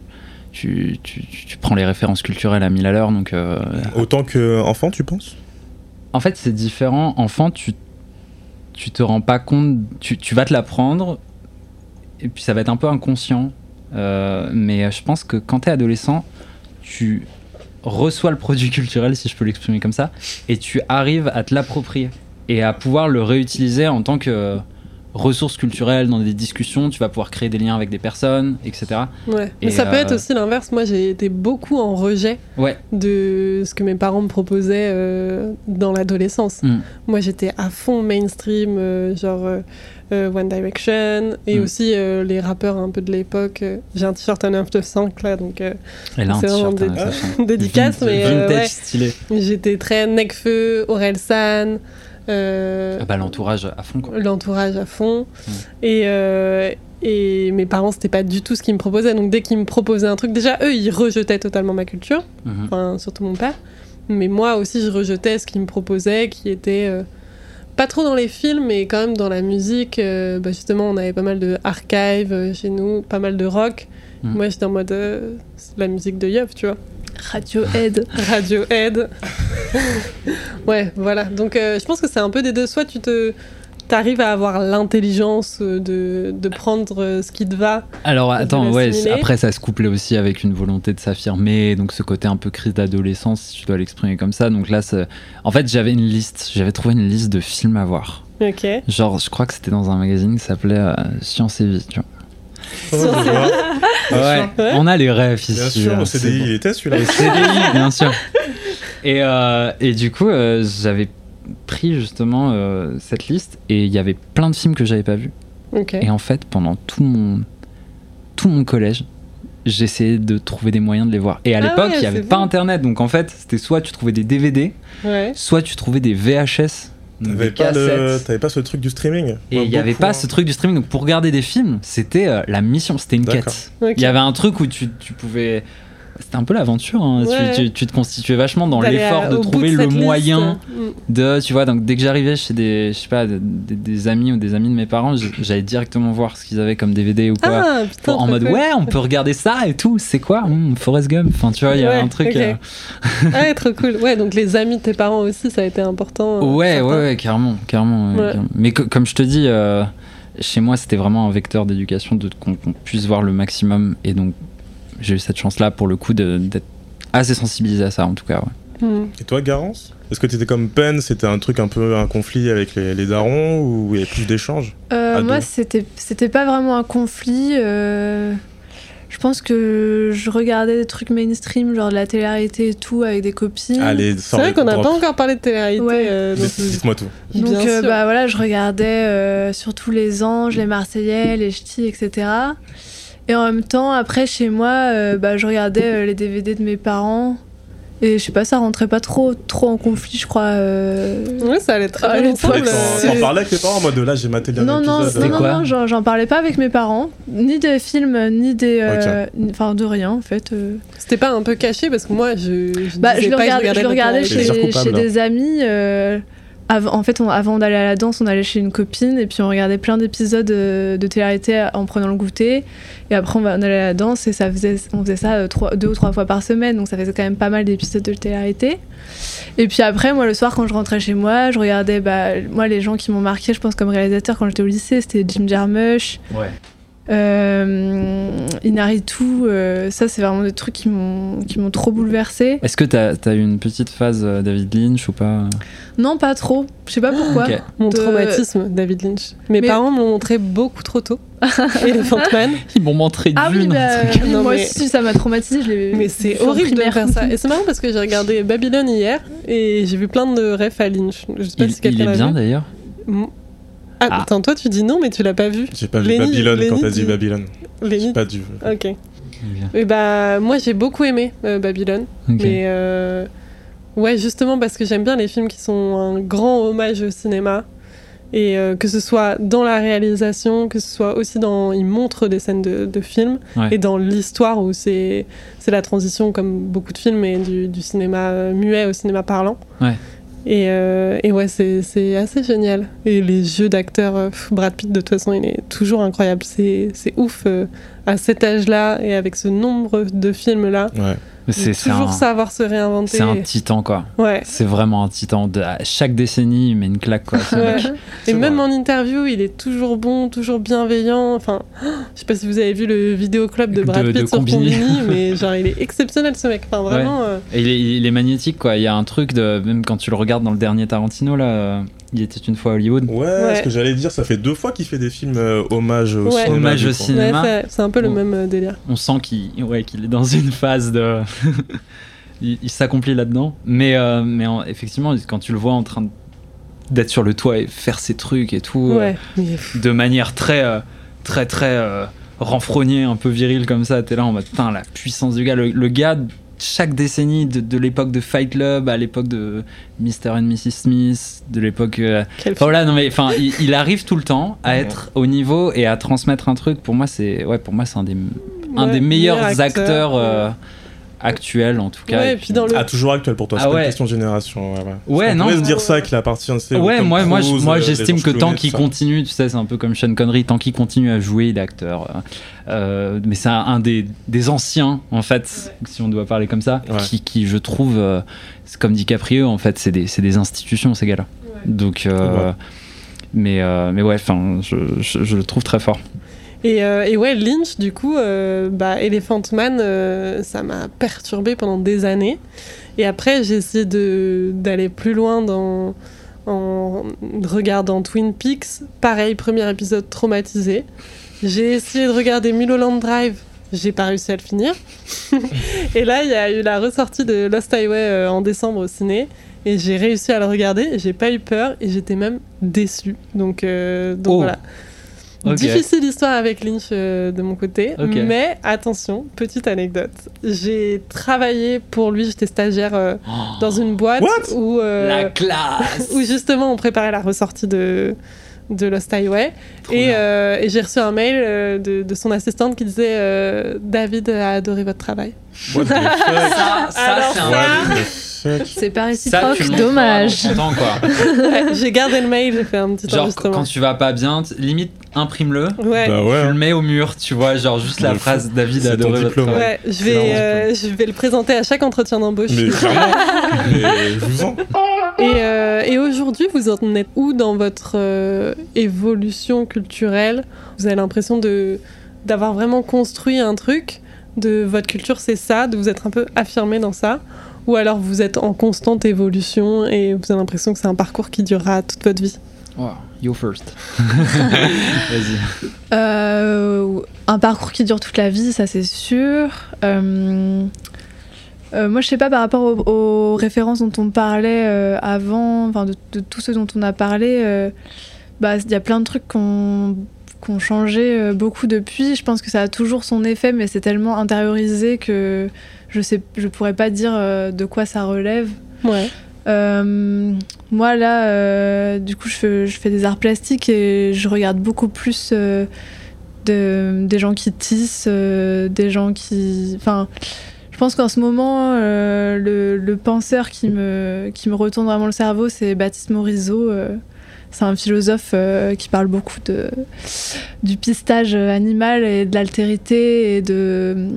Tu, tu, tu- tu prends les références culturelles à mille à l'heure, donc euh, Autant qu'enfant, tu penses? En fait, c'est différent. Enfant, tu, tu te rends pas compte. Tu, tu vas te l'apprendre, et puis ça va être un peu inconscient. Euh, mais je pense que quand tu es adolescent, tu reçois le produit culturel, si je peux l'exprimer comme ça, et tu arrives à te l'approprier et à pouvoir le réutiliser en tant que ressource culturelle dans des discussions. Tu vas pouvoir créer des liens avec des personnes, etc. Ouais. Mais ça peut euh, être aussi l'inverse. Moi, j'ai été beaucoup en rejet Ouais, de ce que mes parents me proposaient euh, dans l'adolescence. Mm. Moi, j'étais à fond mainstream, euh, genre euh, euh, One Direction, et Mm. aussi euh, les rappeurs un peu de l'époque. Euh, J'ai un t-shirt en 995 là, donc euh, C'est vraiment sachant. dédicace, Vintage- mais euh, ouais. stylé. j'étais très Necfeu, Orelsan. Euh, Ah bah, l'entourage à fond, l'entourage à fond. Et, euh, et mes parents, c'était pas du tout ce qu'ils me proposaient. Donc dès qu'ils me proposaient un truc, déjà, eux, ils rejetaient totalement ma culture. Mhm. Enfin, surtout mon père. Mais moi aussi, je rejetais ce qu'il me proposait, qui était euh, pas trop dans les films, mais quand même dans la musique. Bah, justement, on avait pas mal de archive euh, chez nous, pas mal de rock. Mm. Moi, j'étais en mode la musique de Yeuf, tu vois. Radiohead. Radiohead. ouais, voilà. Donc, euh, je pense que c'est un peu des deux. Soit tu te. T'arrives à avoir l'intelligence euh, de, de prendre euh, ce qui te va. Alors attends, ouais, après ça se couplait aussi avec une volonté de s'affirmer, donc ce côté un peu crise d'adolescence, si tu dois l'exprimer comme ça. Donc là, en fait, j'avais une liste, j'avais trouvé une liste de films à voir. Ok. Genre, je crois que c'était dans un magazine qui s'appelait euh, Science et Vie, tu vois. Oh, je vois. Bien Ouais, Ouais. on a les rêves ici. Bien sûr, au c'est CDI, bon. il était celui-là. Au CDI, bien sûr. Et, euh, et du coup, euh, j'avais pris justement euh, cette liste et il y avait plein de films que j'avais pas vus. Ok. Et en fait, pendant tout mon, tout mon collège, j'essayais de trouver des moyens de les voir. Et à Ah l'époque, ouais, il n'y avait pas bon. internet. Donc en fait, c'était soit tu trouvais des DVD, Ouais. soit tu trouvais des VHS. T'avais pas, le... pas ce truc du streaming Et il n'y avait pas hein. ce truc du streaming. Donc pour regarder des films, c'était euh, la mission, c'était une D'accord. quête. Il y avait un truc où tu, tu pouvais. C'était un peu l'aventure. hein. Tu- Ouais. Tu, tu te constituais vachement dans l'effort de trouver de le liste. moyen Mm. de. Tu vois, donc dès que j'arrivais chez des, je sais pas, des, des amis ou des amis de mes parents, j'allais directement voir ce qu'ils avaient comme DVD ou quoi. Ah, putain. En mode cool. ouais, on peut regarder ça et tout. C'est quoi? Hum, Forrest Gump. Enfin, tu vois, il y a Ouais, un truc. ok. euh, Ouais, trop cool. Ouais, donc les amis de tes parents aussi, ça a été important. euh, Ouais, ouais, ouais, carrément, carrément. ouais, Ouais. carrément. Mais co- comme je te dis, euh, chez moi, c'était vraiment un vecteur d'éducation de qu'on qu'on puisse voir le maximum. Et donc, j'ai eu cette chance-là pour le coup d'être assez sensibilisé à ça, en tout cas. ouais. Mm. Et toi, Garance Est-ce que t'étais comme Pen C'était un truc un peu un conflit avec les, les darons ou il y avait plus d'échanges Euh, moi, c'était c'était pas vraiment un conflit. euh, Je pense que je regardais des trucs mainstream, genre de la télé-réalité et tout, avec des copines. Allez, C'est vrai qu'on n'a pas encore parlé de télé-réalité. Ouais. euh, Dites-moi tout. Donc euh, bah voilà, je regardais euh, surtout les Anges, les Marseillais, les Ch'tis, etc. Et en même temps, après chez moi, euh, bah, je regardais euh, les DVD de mes parents. Et je sais pas, ça rentrait pas trop, trop en conflit, je crois. euh. Ouais, ça allait très Ah, bien ensemble. T'en parlais avec tes parents en mode là, j'ai maté le Non, dernier non, épisode. non, C'était non, non, j'en j'en parlais pas avec mes parents, ni des films, ni des. euh, Enfin, de rien en fait. euh. C'était pas un peu caché parce que moi, je. je Bah, je le pas regardais, je le chez des amis. En fait, on- avant d'aller à la danse, on allait chez une copine et puis on regardait plein d'épisodes euh, de télé-réalité en prenant le goûter. Et après, on, allait à la danse et ça faisait, on faisait ça euh, deux ou trois fois par semaine. Donc ça faisait quand même pas mal d'épisodes de télé-réalité. Et puis après, moi, le soir, quand je rentrais chez moi, je regardais, bah, moi, les gens qui m'ont marqué, je pense, comme réalisateur quand j'étais au lycée, c'était Jim Jarmusch. Ouais. Euh, Inaritu, euh, ça c'est vraiment des trucs qui m'ont qui m'ont trop bouleversée. Est-ce que t'as as eu une petite phase euh, David Lynch ou pas? Non, pas trop. Je sais pas pourquoi. Mon de- traumatisme, David Lynch. Mes Mais- parents me l'ont montré beaucoup trop tôt. Elephant Man. Ils m'ont montré Ah oui, Dune. bah, oui, Non, moi mais- aussi ça m'a traumatisé. Mais c'est horrible de faire ça. Et c'est marrant parce que j'ai regardé Babylone hier et j'ai vu plein de refs à Lynch. Je sais pas il, si il est bien d'ailleurs. Ah, Ah. attends, toi tu dis non, mais tu l'as pas vu. J'ai pas vu Lenny- Babylone quand Lenny t'as dit dit- Babylone. J'ai pas dû. Ok. Et bah, moi j'ai beaucoup aimé euh, Babylone. Ok. Mais euh, ouais, justement parce que j'aime bien les films qui sont un grand hommage au cinéma. Et euh, que ce soit dans la réalisation, que ce soit aussi dans. Ils montrent des scènes de, de films. Ouais. Et dans l'histoire où c'est c'est la transition, comme beaucoup de films, et du, du cinéma muet au cinéma parlant. Ouais. Et, euh, et ouais, c'est assez génial. Et les jeux d'acteurs, euh, Brad Pitt, de toute façon, il est toujours incroyable. C'est ouf euh, à cet âge-là et avec ce nombre de films-là. C'est toujours un, savoir se réinventer. c'est un titan quoi. Ouais. C'est vraiment un titan. De, à chaque décennie, il met une claque quoi. Ouais. Et même vrai. en interview, il est toujours bon, toujours bienveillant. Enfin, je sais pas si vous avez vu le vidéo club de Brad Pitt de sur Combini. Combini, mais genre il est exceptionnel ce mec. Enfin, vraiment. euh, Et il est, il est magnétique quoi. Il y a un truc de même quand tu le regardes dans le dernier Tarantino là, euh, il était une fois à Hollywood. Ouais, Ouais. ce que j'allais dire, ça fait deux fois qu'il fait des films euh, hommage au Ouais. cinéma. Hommage au cinéma. ouais, c'est- un peu le même euh, délire. On sent qu'il ouais, qu'il est dans une phase de il, il s'accomplit là-dedans. Mais euh, mais en- effectivement, quand tu le vois en train d'être sur le toit et faire ses trucs et tout, euh, de manière très, euh, très, très euh, renfrognée, un peu virile comme ça. T'es là en mode, putain, la puissance du gars. Le, le gars, chaque décennie, de, de l'époque de Fight Club à l'époque de Mr. and Mrs. Smith, de l'époque. euh, Enfin, voilà, non mais enfin, il, il arrive tout le temps à être au niveau et à transmettre un truc. Pour moi, c'est ouais, pour moi, c'est un des un Ouais, des meilleurs meilleur acteurs, acteur, euh, actuel en tout cas. Ouais, et et puis dans le- Ah, toujours actuel pour toi, c'est Ah pas ouais. une question de génération. Ouais, ouais. Ouais, On non. pourrait se dire ça avec la partie Ouais, moi, moi, je- moi j'estime que tant qu'il continue, tu sais, c'est un peu comme Sean Connery, tant qu'il continue à jouer, il est acteur. euh, euh, mais c'est un, des, des anciens, en fait, si on doit parler comme ça, Ouais. qui, qui, je trouve, euh, c'est comme DiCaprio, en fait, c'est des, c'est des institutions, ces gars-là. Donc, euh, Ouais. mais, euh, mais ouais, je, je le trouve très fort. Et, euh, et ouais, Lynch, du coup, euh, bah, Elephant Man, euh, ça m'a perturbé pendant des années. Et après, j'ai essayé d'aller plus loin dans, en regardant Twin Peaks. Pareil, premier épisode traumatisé. J'ai essayé de regarder Mulholland Drive. J'ai pas réussi à le finir. et là, il y a eu la ressortie de Lost Highway en décembre au ciné. Et j'ai réussi à le regarder. J'ai pas eu peur et j'étais même déçue. Donc, donc Oh. voilà. Difficile histoire avec Lynch euh, de mon côté, mais attention, petite anecdote. J'ai travaillé pour lui, j'étais stagiaire euh, dans une boîte What? où, euh, La classe où justement on préparait la ressortie de, de Lost Highway. Trop Et, euh, j'ai reçu un mail euh, de, de son assistante qui disait euh, David a adoré votre travail. What the fuck? Ça, ça, Alors c'est ça- pas Ça, réciproque, montreras dommage. dans ton temps, quoi. Ouais, j'ai gardé le mail, j'ai fait un petit Genre, quand tu vas pas bien, limite, imprime-le. Ouais. Bah Tu le mets au mur, tu vois, genre juste la phrase David a adoré votre diplôme. Ouais, je vais, euh, je vais le présenter à chaque entretien d'embauche. Mais clairement, mais je vous en. Et, euh, et aujourd'hui, vous en êtes où dans votre euh, évolution culturelle? Vous avez l'impression de d'avoir vraiment construit un truc, de votre culture c'est ça, de vous être un peu affirmé dans ça? Ou alors vous êtes en constante évolution et vous avez l'impression que c'est un parcours qui durera toute votre vie Wow, you first. Vas-y. Euh, un parcours qui dure toute la vie, ça c'est sûr. Euh, euh, moi, je sais pas par rapport aux, aux références dont on parlait euh, avant, enfin de, de tout ce dont on a parlé. euh, bah, il y a plein de trucs qu'on qui ont changé euh, beaucoup depuis. Je pense que ça a toujours son effet, mais c'est tellement intériorisé que je sais, je pourrais pas dire euh, de quoi ça relève. Ouais. Euh, moi là, euh, du coup, je fais, je fais des arts plastiques et je regarde beaucoup plus euh, de, des gens qui tissent, des gens qui, enfin, je pense qu'en ce moment, le, le penseur qui me qui me retourne vraiment le cerveau, c'est Baptiste Morisot. c'est un philosophe qui parle beaucoup de, du pistage animal et de l'altérité et de,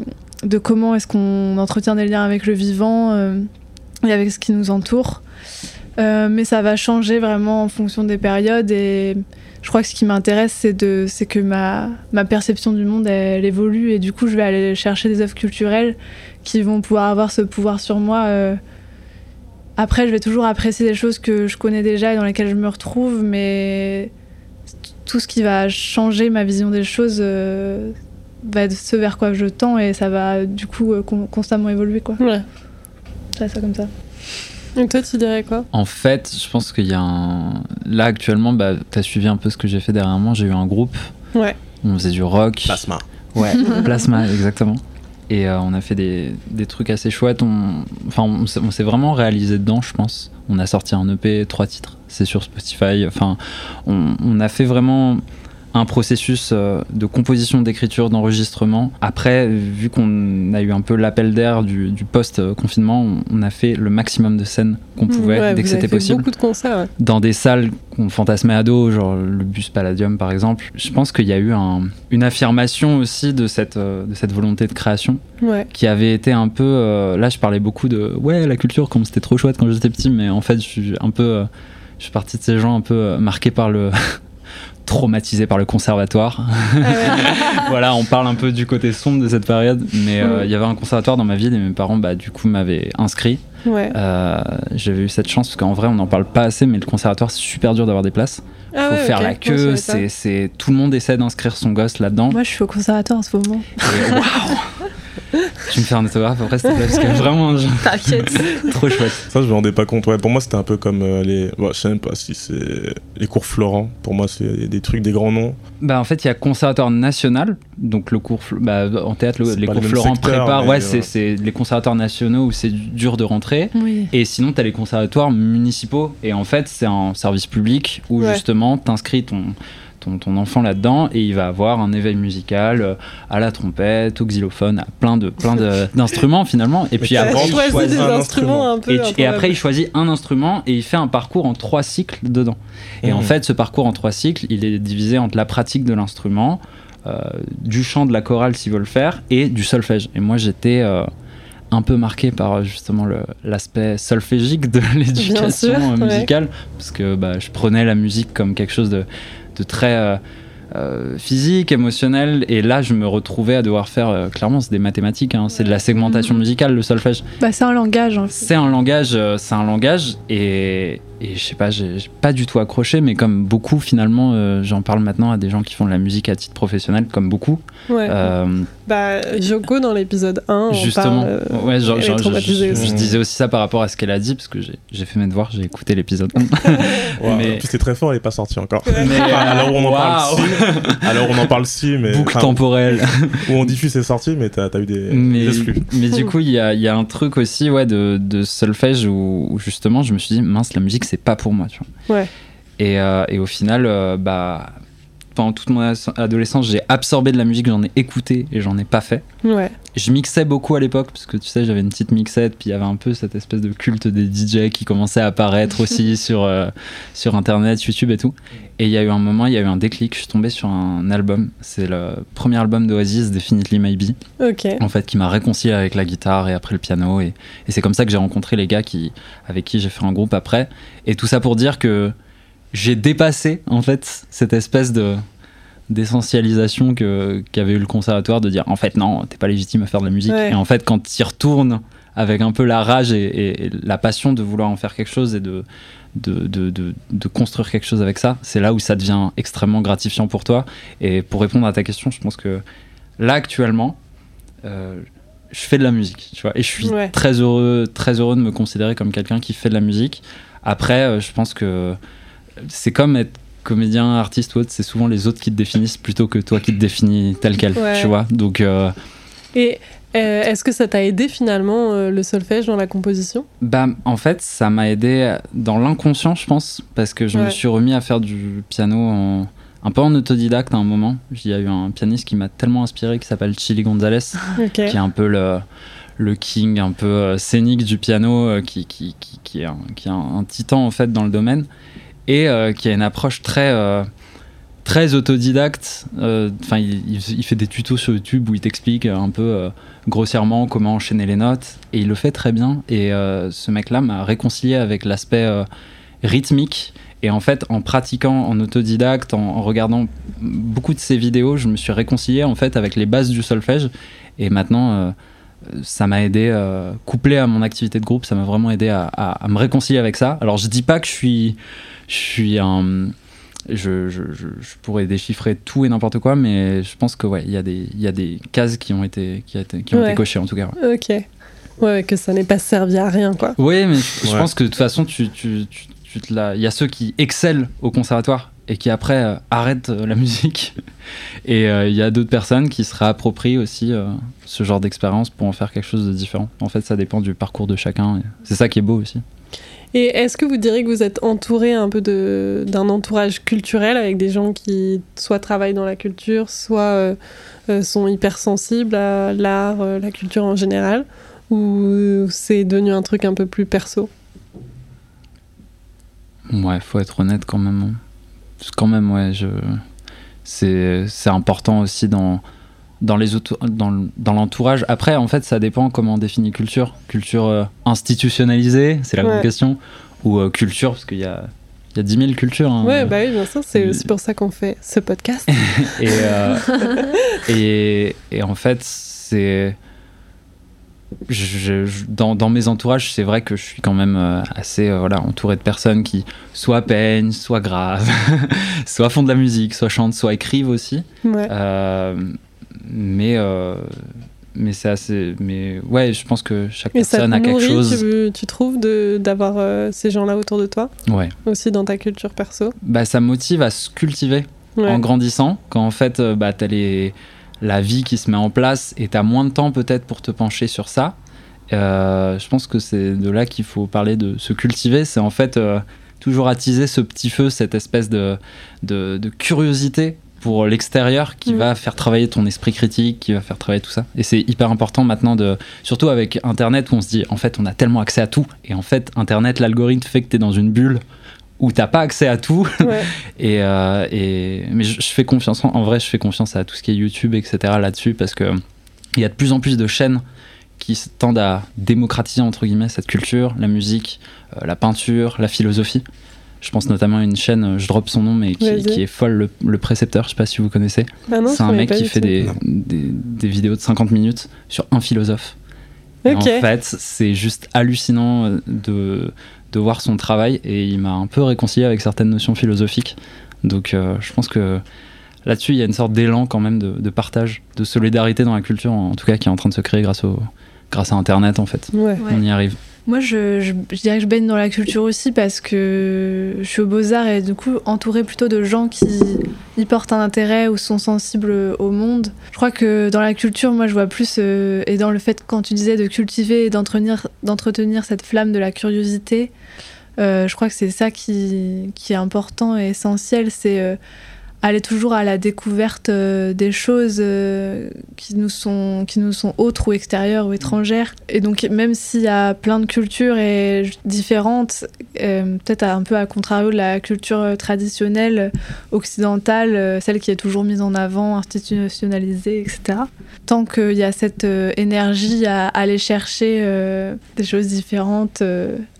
de comment est-ce qu'on entretient des liens avec le vivant euh, et avec ce qui nous entoure. Euh, mais ça va changer vraiment en fonction des périodes et je crois que ce qui m'intéresse c'est que ma, perception du monde elle, évolue et du coup je vais aller chercher des œuvres culturelles qui vont pouvoir avoir ce pouvoir sur moi euh, après, je vais toujours apprécier des choses que je connais déjà et dans lesquelles je me retrouve, mais tout ce qui va changer ma vision des choses va être ce vers quoi je tends et ça va du coup euh, con- constamment évoluer. Quoi. ouais. Ça, ça comme ça. Et toi, tu dirais quoi? En fait, je pense qu'il y a un. Là, actuellement, bah, tu as suivi un peu ce que j'ai fait dernièrement. J'ai eu un groupe. Ouais. On faisait du rock. Plasma. Ouais, Plasma, exactement. Et euh, on a fait des, des trucs assez chouettes. On, enfin, on, s'est- on s'est vraiment réalisé dedans, je pense. On a sorti un EP, trois titres. C'est sur Spotify. Enfin, on, on a fait vraiment un processus euh, de composition, d'écriture, d'enregistrement. Après, vu qu'on a eu un peu l'appel d'air du, du post-confinement, on, a fait le maximum de scènes qu'on pouvait Ouais, dès que c'était possible Beaucoup de concerts. ouais. dans des salles qu'on fantasmait à dos, genre le bus Palladium par exemple, je pense qu'il y a eu un- une affirmation aussi de cette, euh, de cette volonté de création Ouais. qui avait été un peu. euh, là, je parlais beaucoup de ouais, la culture, comme c'était trop chouette quand j'étais petit, mais en fait, je suis un peu. euh, je suis parti de ces gens un peu marqués par le. traumatisés par le conservatoire. Ah voilà, on parle un peu du côté sombre de cette période, mais euh, il y avait un conservatoire dans ma ville et mes parents, bah, du coup, m'avaient inscrit. ouais. Euh, J'avais eu cette chance parce qu'en vrai, on n'en parle pas assez, mais le conservatoire, c'est super dur d'avoir des places. Ah faut ouais, faire la queue, c'est, c'est tout le monde essaie d'inscrire son gosse là-dedans. Moi, je suis au conservatoire en ce moment. Et waouh Tu me fais un autographe après, s'il te plaît, parce que vraiment, je- T'inquiète. trop chouette. Ça, je me rendais pas compte. Ouais, pour moi, c'était un peu comme euh, les. Bon, je sais même pas si c'est les cours Florent. Pour moi, c'est des trucs, des grands noms. Bah, en fait, il y a conservatoire national, donc le cours, bah, en théâtre, le- les cours Florent secteur, préparent, ouais, euh, c'est, les conservatoires nationaux où c'est dur de rentrer. Oui. Et sinon, tu as les conservatoires municipaux. Et en fait, c'est un service public où Ouais. justement, tu inscris ton, ton, ton enfant là-dedans et il va avoir un éveil musical euh, à la trompette, au xylophone, à plein de plein de- d'instruments finalement. Et puis après, il choisi choisit des un instruments un peu. et, tu- et improbables. après, il choisit un instrument et il fait un parcours en trois cycles dedans. Et en Mhm. fait, ce parcours en trois cycles, il est divisé entre la pratique de l'instrument, euh, du chant, de la chorale s'il veut le faire, et du solfège. Et moi, j'étais euh, un peu marqué par justement l'aspect solfégique de l'éducation ouais. musicale, parce que bah, je prenais la musique comme quelque chose de, de très... euh, euh, physique, émotionnel, et là je me retrouvais à devoir faire, euh, clairement c'est des mathématiques, hein, c'est de la segmentation Mhm. musicale le solfège. Bah, c'est un langage. En fait. C'est un langage, euh, c'est un langage, et, et je sais pas, j'ai pas du tout accroché, mais comme beaucoup finalement, euh, j'en parle maintenant à des gens qui font de la musique à titre professionnel, comme beaucoup. Ouais. Euh, Bah, Joko, dans l'épisode 1, on justement, parle, euh, ouais, genre, elle est genre, je, je- disais aussi ça par rapport à ce qu'elle a dit, parce que j'ai j'ai fait mes devoirs, j'ai écouté l'épisode. Ouais, Mais- En plus, c'est très fort, il est pas sorti encore. Mais, Enfin, où on en parle, si. À l'heure où on en parle, si, mais. Boucle enfin, temporelle. où on diffuse, c'est sorti, mais t'as as eu des, mais, des exclus. mais du coup, il y a, il y a un truc aussi ouais, de, de solfège où, où justement je me suis dit, mince, la musique, c'est pas pour moi. Tu vois. Ouais. Et, euh, et au final, euh, bah, pendant toute mon adolescence, j'ai absorbé de la musique, j'en ai écouté et j'en ai pas fait. Ouais. Je mixais beaucoup à l'époque, parce que tu sais, j'avais une petite mixette, puis il y avait un peu cette espèce de culte des DJ qui commençait à apparaître aussi sur, euh, sur Internet, YouTube et tout. Et il y a eu un moment, il y a eu un déclic, je suis tombé sur un album, c'est le premier album d'Oasis, Definitely Maybe Ok. en fait, qui m'a réconcilié avec la guitare et après le piano. Et, et c'est comme ça que j'ai rencontré les gars qui, avec qui j'ai fait un groupe après. Et tout ça pour dire que j'ai dépassé, en fait, cette espèce de d'essentialisation que qu'avait eu le conservatoire de dire en fait non t'es pas légitime à faire de la musique Ouais. et en fait quand tu y retournes avec un peu la rage et, et- et la passion de vouloir en faire quelque chose et de de, de, de- de construire quelque chose avec ça c'est là où ça devient extrêmement gratifiant pour toi et pour répondre à ta question je pense que là actuellement euh, je fais de la musique, tu vois, et je suis Ouais. très heureux, très heureux de me considérer comme quelqu'un qui fait de la musique. Après, euh, je pense que c'est comme être comédien, artiste ou autre, c'est souvent les autres qui te définissent plutôt que toi qui te définis tel quel, Ouais. tu vois. Donc, euh, Et euh, est-ce que ça t'a aidé finalement euh, le solfège dans la composition? Bah, en fait, ça m'a aidé dans l'inconscient, je pense, parce que je me suis remis à faire du piano en- un peu en autodidacte à un moment. Il y a eu un pianiste qui m'a tellement inspiré qui s'appelle Chili Gonzalez. Qui est un peu le, le king un peu euh, scénique du piano, qui, qui, qui, qui est, un, qui est un, un titan en fait dans le domaine, et euh, qui a une approche très, euh, très autodidacte. Euh, Enfin, il, fait des tutos sur YouTube où il t'explique un peu grossièrement comment enchaîner les notes, et il le fait très bien. Et ce mec-là m'a réconcilié avec l'aspect rythmique. Et en fait, en pratiquant en autodidacte, en, regardant beaucoup de ses vidéos, je me suis réconcilié en fait avec les bases du solfège. Et maintenant, ça m'a aidé, euh, couplé à mon activité de groupe, ça m'a vraiment aidé à, à- à me réconcilier avec ça. Alors, je dis pas que je suis, je suis un. Je, je, je, je pourrais déchiffrer tout et n'importe quoi, mais je pense que ouais, il y a des, il y a des cases qui ont été, qui, a été- qui ont Ouais. été cochées en tout cas. ouais. Ok. Ouais, que ça n'ait pas servi à rien, quoi. Oui, mais je, pense que de toute façon, tu, tu, tu, tu te la- il y a ceux qui excellent au conservatoire et qui après euh, arrêtent euh, la musique. Et euh, il y a d'autres personnes qui se réapproprient aussi euh, ce genre d'expérience pour en faire quelque chose de différent. En fait, ça dépend du parcours de chacun. C'est ça qui est beau aussi. Et est-ce que vous diriez que vous êtes entouré un peu d'un entourage culturel avec des gens qui soit travaillent dans la culture, soit euh, euh, sont hypersensibles à l'art, euh, la culture en général, ou c'est devenu un truc un peu plus perso? Ouais, faut être honnête quand même. hein. Quand même, ouais, je... c'est important aussi dans, dans les dans, dans l'entourage. Après, en fait, ça dépend comment on définit culture. Culture euh, institutionnalisée, c'est la Ouais. grande question, ou euh, culture, parce qu'il y a, il y a 10 000 cultures. hein. Ouais, bah oui, bien sûr, c'est pour ça qu'on fait ce podcast. et, euh, et, et en fait, c'est. Je- je- dans, dans mes entourages, c'est vrai que je suis quand même euh, assez euh, voilà, entouré de personnes qui soit peignent, soit gravent, soit font de la musique, soit chantent, soit écrivent aussi. Ouais. Euh, mais euh, mais c'est assez. Mais ouais, je pense que chaque personne a quelque chose. tu, tu trouves, d'avoir ces gens-là autour de toi, Ouais. aussi dans ta culture perso? Bah, ça motive à se cultiver. Ouais. en grandissant, quand en fait bah, t'as les... la vie qui se met en place et t'as moins de temps peut-être pour te pencher sur ça, euh, je pense que c'est de là qu'il faut parler de se cultiver. C'est en fait, euh, toujours attiser ce petit feu, cette espèce de, de, curiosité pour l'extérieur qui mm. va faire travailler ton esprit critique, qui va faire travailler tout ça. Et c'est hyper important maintenant, de, surtout avec Internet où on se dit, en fait, on a tellement accès à tout. Et en fait, Internet, l'algorithme fait que tu es dans une bulle où t'as pas accès à tout. et, euh, et, mais je, fais confiance, en, vrai, je fais confiance à tout ce qui est YouTube, etc. là-dessus parce que il y a de plus en plus de chaînes qui tendent à démocratiser entre guillemets cette culture, la musique, euh, la peinture, la philosophie. Je pense notamment à une chaîne, je drop son nom, mais qui, est folle, le, précepteur, je sais pas si vous connaissez. Bah c'est un mec qui fait des, des, vidéos de 50 minutes sur un philosophe. En fait, c'est juste hallucinant euh, de, de voir son travail et il m'a un peu réconcilié avec certaines notions philosophiques. Donc euh, je pense que là-dessus, il y a une sorte d'élan quand même de, partage, de solidarité dans la culture, en tout cas, qui est en train de se créer grâce, au, grâce à Internet, en fait. On y arrive. Moi, je, dirais que je baigne dans la culture aussi parce que je suis au Beaux-Arts et du coup entourée plutôt de gens qui y portent un intérêt ou sont sensibles au monde. Je crois que dans la culture, moi, je vois plus, euh, et dans le fait, quand tu disais de cultiver et d'entretenir cette flamme de la curiosité, euh, je crois que c'est ça qui, qui, est important et essentiel. C'est. Euh, aller toujours à la découverte euh, des choses euh, qui, nous sont, qui nous sont autres ou extérieures ou étrangères. Et donc, même s'il y a plein de cultures et différentes, euh, peut-être un peu à contrario de la culture traditionnelle occidentale, celle qui est toujours mise en avant, institutionnalisée, etc. Tant qu'il y a cette énergie à aller chercher des choses différentes,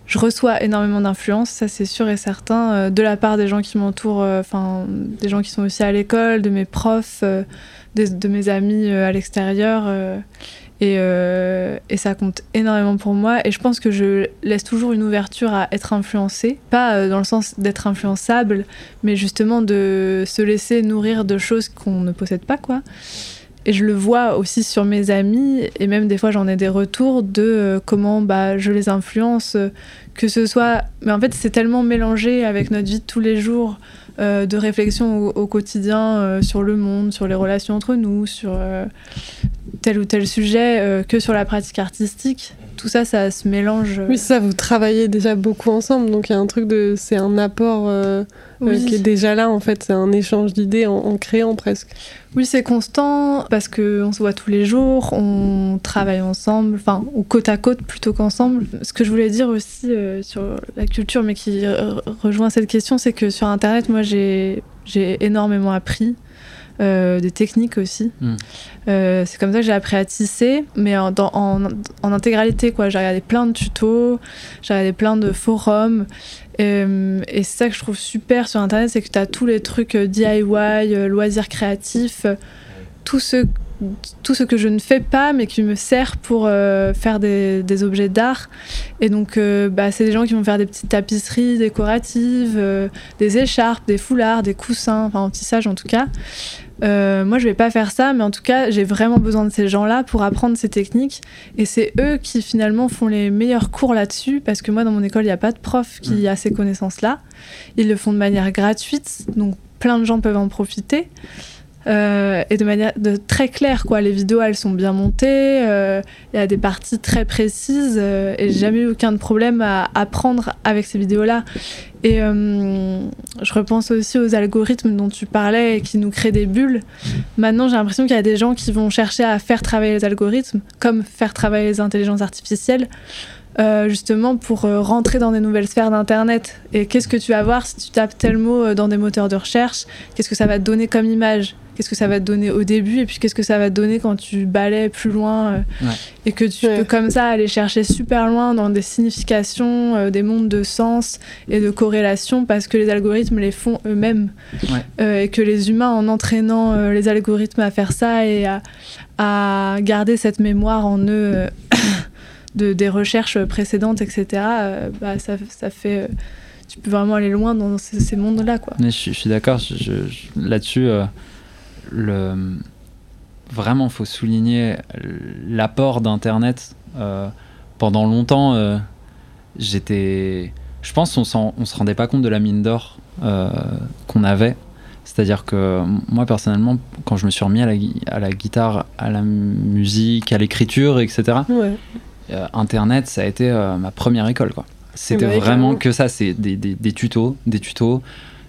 je reçois énormément d'influence, ça c'est sûr et certain, euh, de la part des gens qui m'entourent, euh, des gens qui sont aussi à l'école, de mes profs, euh, de, mes amis à l'extérieur. Et, et, ça compte énormément pour moi. Et je pense que je laisse toujours une ouverture à être influencé. Pas dans le sens d'être influençable, mais justement de se laisser nourrir de choses qu'on ne possède pas, quoi. Et je le vois aussi sur mes amis, et même des fois j'en ai des retours de euh, comment bah, je les influence, euh, que ce soit... Mais en fait c'est tellement mélangé avec notre vie de tous les jours, euh, de réflexion au, quotidien sur le monde, sur les relations entre nous, sur tel ou tel sujet, que sur la pratique artistique. Tout ça, ça se mélange. Oui, ça, vous travaillez déjà beaucoup ensemble, donc il y a un truc de... C'est un apport qui est déjà là, en fait, c'est un échange d'idées en créant presque. Oui, c'est constant parce qu'on se voit tous les jours, on travaille ensemble, enfin, ou côte à côte plutôt qu'ensemble. Ce que je voulais dire aussi euh, sur la culture, mais qui rejoint cette question, c'est que sur Internet, moi, j'ai énormément appris. Euh, des techniques aussi. Hmm. Euh, c'est comme ça que j'ai appris à tisser, mais en, en, en intégralité. quoi. J'ai regardé plein de tutos, j'ai regardé plein de forums, euh, et c'est ça que je trouve super sur Internet, c'est que tu as tous les trucs DIY, loisirs créatifs, tout ce, tout ce que je ne fais pas, mais qui me sert pour faire des, des objets d'art. Et donc, bah, c'est des gens qui vont faire des petites tapisseries décoratives, des écharpes, des foulards, des coussins, enfin en tissage en tout cas. Euh, moi, je vais pas faire ça, mais en tout cas, j'ai vraiment besoin de ces gens-là pour apprendre ces techniques. Et c'est eux qui finalement font les meilleurs cours là-dessus, parce que moi, dans mon école, il n'y a pas de prof qui a ces connaissances-là. Ils le font de manière gratuite, donc plein de gens peuvent en profiter. Euh, et de manière de très claire quoi les vidéos elles sont bien montées euh, il y a des parties très précises et j'ai jamais eu aucun problème à apprendre avec ces vidéos là et euh, je repense aussi aux algorithmes dont tu parlais et qui nous créent des bulles. Maintenant, j'ai l'impression qu'il y a des gens qui vont chercher à faire travailler les algorithmes, comme faire travailler les intelligences artificielles, euh, justement pour euh, rentrer dans des nouvelles sphères d'Internet. Et qu'est-ce que tu vas voir si tu tapes tel mot dans des moteurs de recherche? Qu'est-ce que ça va te donner comme image? Qu'est-ce que ça va te donner au début et puis qu'est-ce que ça va te donner quand tu balais plus loin euh, et que tu peux comme ça aller chercher super loin dans des significations, euh, des mondes de sens et de corrélation parce que les algorithmes les font eux-mêmes euh, et que les humains en entraînant les algorithmes à faire ça et à, garder cette mémoire en eux de, des recherches précédentes, etc., bah, ça, ça fait tu peux vraiment aller loin dans ces, mondes-là. Quoi. je, suis d'accord là-dessus le, vraiment, faut souligner l'apport d'Internet. Euh, pendant longtemps, euh, j'étais. Je pense qu'on on se rendait pas compte de la mine d'or euh, qu'on avait. C'est-à-dire que moi, personnellement, quand je me suis remis à la, à la guitare, à la musique, à l'écriture, etc., Internet, ça a été ma première école. C'était Ouais, vraiment que ça, c'est des, des- des tutos, des tutos,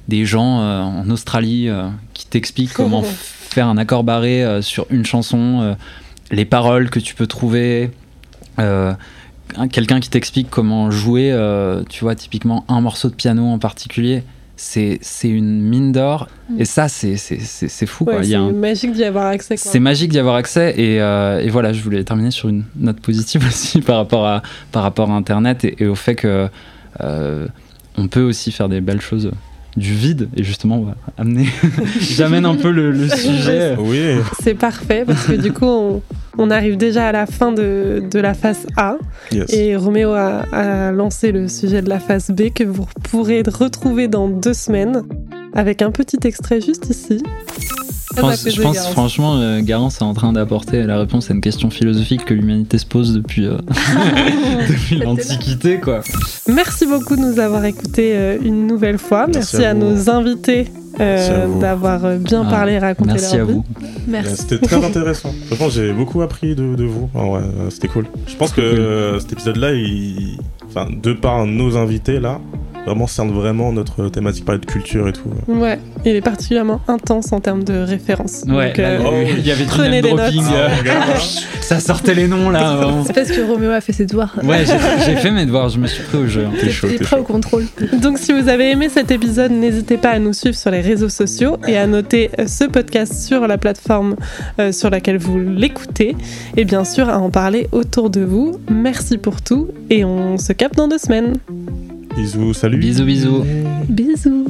des gens euh, en Australie euh, qui t'expliquent comment faire un accord barré euh, sur une chanson, les paroles que tu peux trouver, un- quelqu'un qui t'explique comment jouer, tu vois, typiquement un morceau de piano en particulier. C'est une mine d'or. Mm. Et ça, c'est fou. Ouais, c'est un- magique d'y avoir accès. c'est magique d'y avoir accès et, et voilà, je voulais terminer sur une note positive aussi par rapport à, par rapport à Internet et, et au fait que on peut aussi faire des belles choses du vide et justement on va amener, j'amène un peu le, le sujet. Oui, C'est parfait parce que du coup, on, on arrive déjà à la fin de, de la phase A yes. et Roméo a, a lancé le sujet de la phase B que vous pourrez retrouver dans deux semaines avec un petit extrait juste ici. Je pense, je franchement, euh, Garance est en train d'apporter la réponse à une question philosophique que l'humanité se pose depuis, euh, depuis l'Antiquité, quoi. Merci beaucoup de nous avoir écoutés euh, une nouvelle fois. Merci, Merci à, nos invités euh, d'avoir bien Ah, parlé et raconté Merci leur à vie. vous. Merci. C'était très intéressant. Franchement, j'ai beaucoup appris de, de vous. C'était cool. Je pense que Cool. cet épisode-là, il... enfin, de par nos invités là, vraiment cerne vraiment notre thématique, parler de culture et tout. Ouais, il est particulièrement intense en termes de références. Ouais, Donc, euh, Oh, il y avait du name des dropping, notes. euh, ça sortait les noms là. C'est parce que Roméo a fait ses devoirs. Ouais, j'ai fait mes devoirs, je me suis pris au jeu. T'es chaud, chaud. au contrôle. Donc si vous avez aimé cet épisode, n'hésitez pas à nous suivre sur les réseaux sociaux et à noter euh, ce podcast sur la plateforme euh, sur laquelle vous l'écoutez et bien sûr à en parler autour de vous. Merci pour tout et on se capte dans deux semaines. Bisous, salut. Bisous, bisous. Bisous.